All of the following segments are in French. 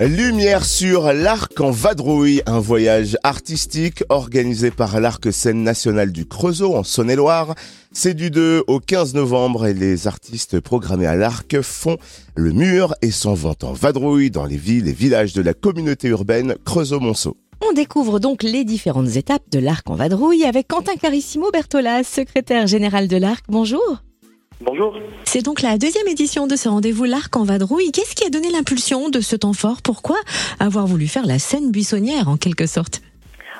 Lumière sur l'Arc en vadrouille, un voyage artistique organisé par l'Arc Scène Nationale du Creusot en Saône-et-Loire. C'est du 2 au 15 novembre et les artistes programmés à l'Arc font le mur et s'en vont en vadrouille dans les villes et villages de la communauté urbaine Creusot-Monceau. On découvre donc les différentes étapes de l'Arc en vadrouille avec Quentin Carissimo Bertolas, secrétaire général de l'Arc. Bonjour. Bonjour. C'est donc la deuxième édition de ce rendez-vous L'Arc en Vadrouille. Qu'est-ce qui a donné l'impulsion de ce temps fort? Pourquoi avoir voulu faire la scène buissonnière en quelque sorte?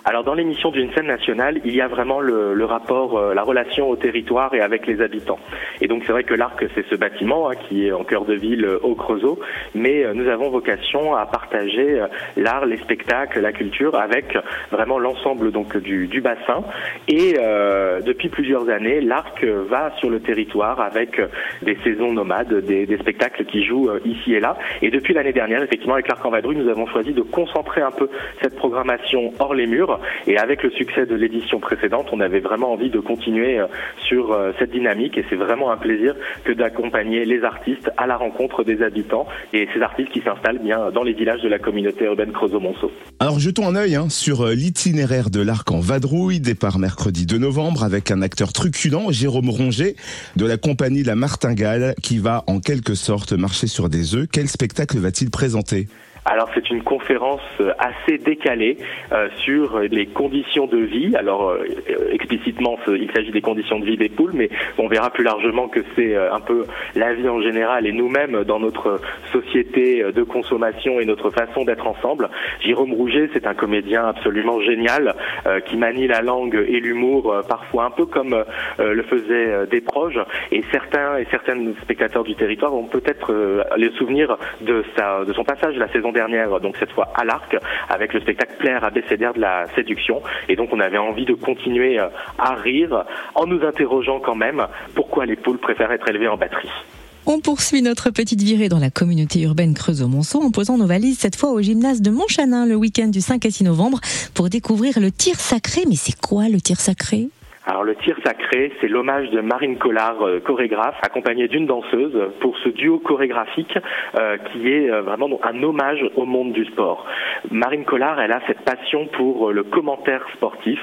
Alors dans l'émission d'une scène nationale, il y a vraiment le, le rapport, euh, la relation au territoire et avec les habitants. Et donc c'est vrai que l'Arc, c'est ce bâtiment hein, qui est en cœur de ville euh, au Creusot, mais euh, nous avons vocation à partager l'art, les spectacles, la culture avec vraiment l'ensemble donc du, du, bassin. Et depuis plusieurs années, l'Arc va sur le territoire avec des saisons nomades, des, des spectacles qui jouent ici et là. Et depuis l'année dernière, effectivement, avec l'Arc en Vadrouille, nous avons choisi de concentrer un peu cette programmation hors les murs et avec le succès de l'édition précédente, on avait vraiment envie de continuer euh, sur euh, cette dynamique et c'est vraiment un plaisir que d'accompagner les artistes à la rencontre des habitants et ces artistes qui s'installent bien dans les villages de la communauté urbaine Creusot-Monceau. Alors jetons un œil hein, sur euh, l'itinéraire de l'arc en vadrouille, départ mercredi 2 novembre avec un acteur truculent, Jérôme Ronget, de la compagnie La Martingale, qui va en quelque sorte marcher sur des œufs. Quel spectacle va-t-il présenter? Alors c'est une conférence euh, assez décalée euh, sur les conditions de vie. Alors euh, explicitement, il s'agit des conditions de vie des poules, mais on verra plus largement que c'est un peu la vie en général et nous-mêmes dans notre société de consommation et notre façon d'être ensemble. Jérôme Rouget, c'est un comédien absolument génial qui manie la langue et l'humour parfois un peu comme le faisaient des proches. Et certains et certaines spectateurs du territoire vont peut-être les souvenir de sa de son passage la saison dernière, donc cette fois à l'arc, avec le spectacle Plaire abécédaire de la séduction. Et donc on avait envie de continuer euh, à rire en nous interrogeant quand même pourquoi les poules préfèrent être élevées en batterie. On poursuit notre petite virée dans la communauté urbaine Creusot-Monceau en posant nos valises cette fois au gymnase de Montchanin le week-end du 5 à 6 novembre pour découvrir le tir sacré. Mais c'est quoi le tir sacré? Alors le tir sacré, c'est l'hommage de Marine Collard, euh, chorégraphe, accompagnée d'une danseuse, pour ce duo chorégraphique euh, qui est euh, vraiment un hommage au monde du sport. Marine Collard, elle a cette passion pour le commentaire sportif,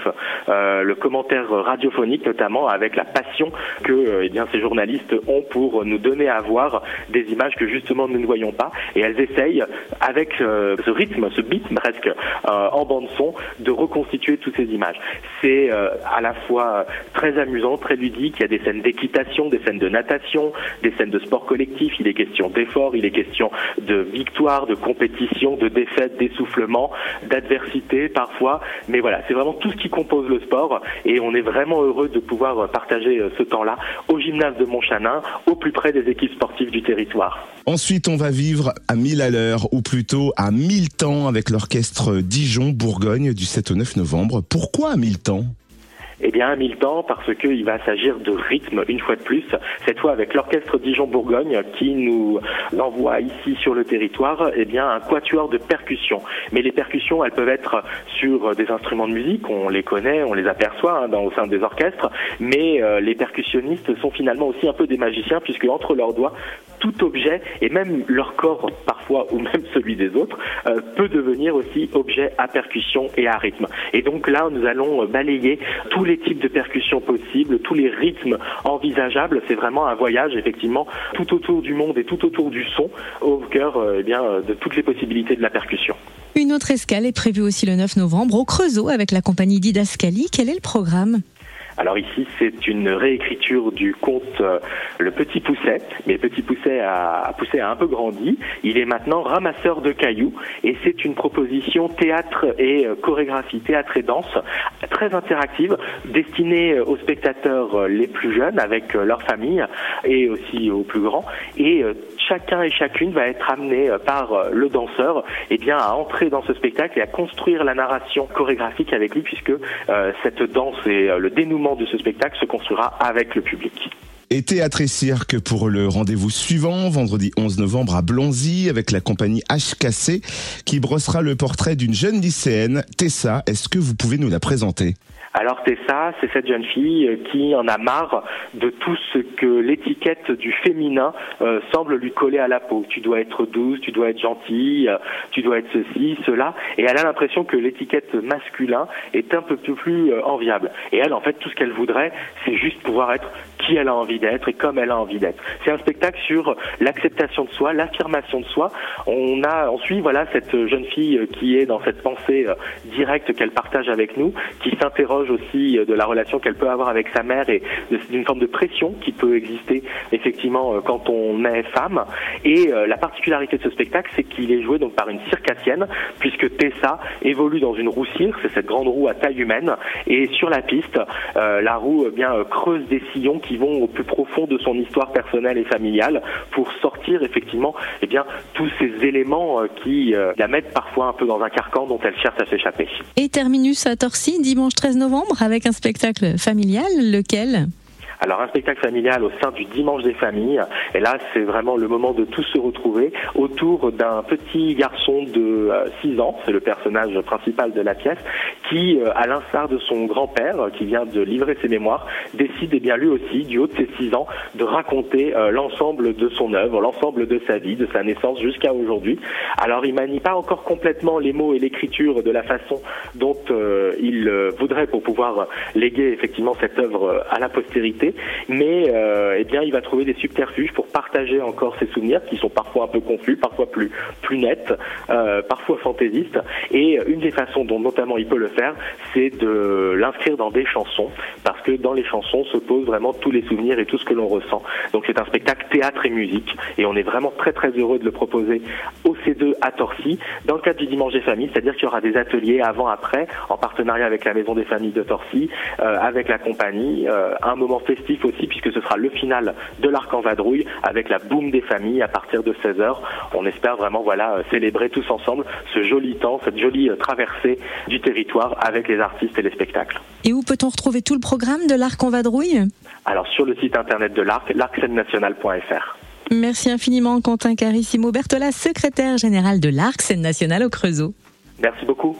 le commentaire radiophonique notamment, avec la passion que eh bien, ces journalistes ont pour nous donner à voir des images que justement nous ne voyons pas. Et elles essayent, avec ce rythme, ce beat presque, en bande son, de reconstituer toutes ces images. C'est à la fois très amusant, très ludique. Il y a des scènes d'équitation, des scènes de natation, des scènes de sport collectif. Il est question d'effort, il est question de victoire, de compétition, de défaite, d'essoufflement, d'adversité parfois. Mais voilà, c'est vraiment tout ce qui compose le sport et on est vraiment heureux de pouvoir partager euh, ce temps-là au gymnase de Montchanin, au plus près des équipes sportives du territoire. Ensuite, on va vivre à 1000 à l'heure, ou plutôt à 1000 temps avec l'orchestre Dijon-Bourgogne du 7 au 9 novembre. Pourquoi à 1000 temps? Eh bien, temps, parce qu'il va s'agir de rythme, une fois de plus, cette fois avec l'orchestre Dijon-Bourgogne qui nous envoie ici sur le territoire eh bien, un quatuor de percussions. Mais les percussions, elles peuvent être sur des instruments de musique, on les connaît, on les aperçoit hein, dans, au sein des orchestres, mais euh, les percussionnistes sont finalement aussi un peu des magiciens, puisque entre leurs doigts, tout objet, et même leur corps parfois, ou même celui des autres, euh, peut devenir aussi objet à percussion et à rythme. Et donc là, nous allons balayer tous les types de percussions possibles, tous les rythmes envisageables. C'est vraiment un voyage, effectivement, tout autour du monde et tout autour du son, au cœur euh, eh bien, de toutes les possibilités de la percussion. Une autre escale est prévue aussi le 9 novembre au Creusot avec la compagnie Didascali. Quel est le programme? Alors ici, c'est une réécriture du conte euh, Le Petit Pousset, mais Petit Pousset a, Pousset a un peu grandi. Il est maintenant ramasseur de cailloux et c'est une proposition théâtre et euh, chorégraphie, théâtre et danse très interactive, destinée euh, aux spectateurs les plus jeunes avec leur famille et aussi aux plus grands. Et chacun et chacune va être amené par le danseur eh bien, à entrer dans ce spectacle et à construire la narration chorégraphique avec lui puisque cette danse et le dénouement de ce spectacle se construira avec le public. Et théâtre et cirque pour le rendez-vous suivant, vendredi 11 novembre à Blonzy, avec la compagnie HKC, qui brossera le portrait d'une jeune lycéenne, Tessa. Est-ce que vous pouvez nous la présenter? Alors Tessa, c'est cette jeune fille qui en a marre de tout ce que l'étiquette du féminin euh, semble lui coller à la peau. Tu dois être douce, tu dois être gentille, euh, tu dois être ceci, cela. Et elle a l'impression que l'étiquette masculin est un peu plus euh, enviable. Et elle, en fait, tout ce qu'elle voudrait, c'est juste pouvoir être qui elle a envie d'être et comme elle a envie d'être. C'est un spectacle sur l'acceptation de soi, l'affirmation de soi. On a, on suit voilà cette jeune fille qui est dans cette pensée directe qu'elle partage avec nous, qui s'interroge aussi de la relation qu'elle peut avoir avec sa mère et d'une forme de pression qui peut exister effectivement euh, quand on est femme. Et euh, la particularité de ce spectacle, c'est qu'il est joué donc par une circassienne, puisque Tessa évolue dans une roue cirque, c'est cette grande roue à taille humaine, et sur la piste, euh, la roue bien creuse des sillons qui vont au plus profond de son histoire personnelle et familiale pour sortir effectivement eh bien tous ces éléments qui la mettent parfois un peu dans un carcan dont elle cherche à s'échapper. Et terminus à Torcy dimanche 13 novembre avec un spectacle familial, lequel? Alors un spectacle familial au sein du Dimanche des familles. Et là, c'est vraiment le moment de tous se retrouver autour d'un petit garçon de 6 euh, ans, c'est le personnage principal de la pièce, qui, euh, à l'instar de son grand-père, qui vient de livrer ses mémoires, décide eh bien lui aussi, du haut de ses 6 ans, de raconter euh, l'ensemble de son œuvre, l'ensemble de sa vie, de sa naissance jusqu'à aujourd'hui. Alors il manie pas encore complètement les mots et l'écriture de la façon dont il voudrait pour pouvoir léguer effectivement cette œuvre à la postérité mais euh, eh bien, il va trouver des subterfuges pour partager encore ses souvenirs qui sont parfois un peu confus, parfois plus plus nets, euh, parfois fantaisistes. Et une des façons dont notamment il peut le faire, c'est de l'inscrire dans des chansons, parce que dans les chansons se posent vraiment tous les souvenirs et tout ce que l'on ressent. Donc c'est un spectacle théâtre et musique, et on est vraiment très très heureux de le proposer au C2 à Torcy, dans le cadre du Dimanche des Familles, c'est-à-dire qu'il y aura des ateliers avant-après, en partenariat avec la Maison des Familles de Torcy, euh, avec la compagnie, un moment aussi puisque ce sera le final de l'Arc en Vadrouille avec la boum des familles à partir de 16h. On espère vraiment voilà euh, célébrer tous ensemble ce joli temps, cette jolie euh, traversée du territoire avec les artistes et les spectacles. Et où peut-on retrouver tout le programme de l'Arc en Vadrouille? Alors sur le site internet de l'Arc, l'arcscène-nationale.fr. Merci infiniment Quentin Carissimo Bertola, secrétaire général de l'Arc Scène Nationale au Creusot. Merci beaucoup.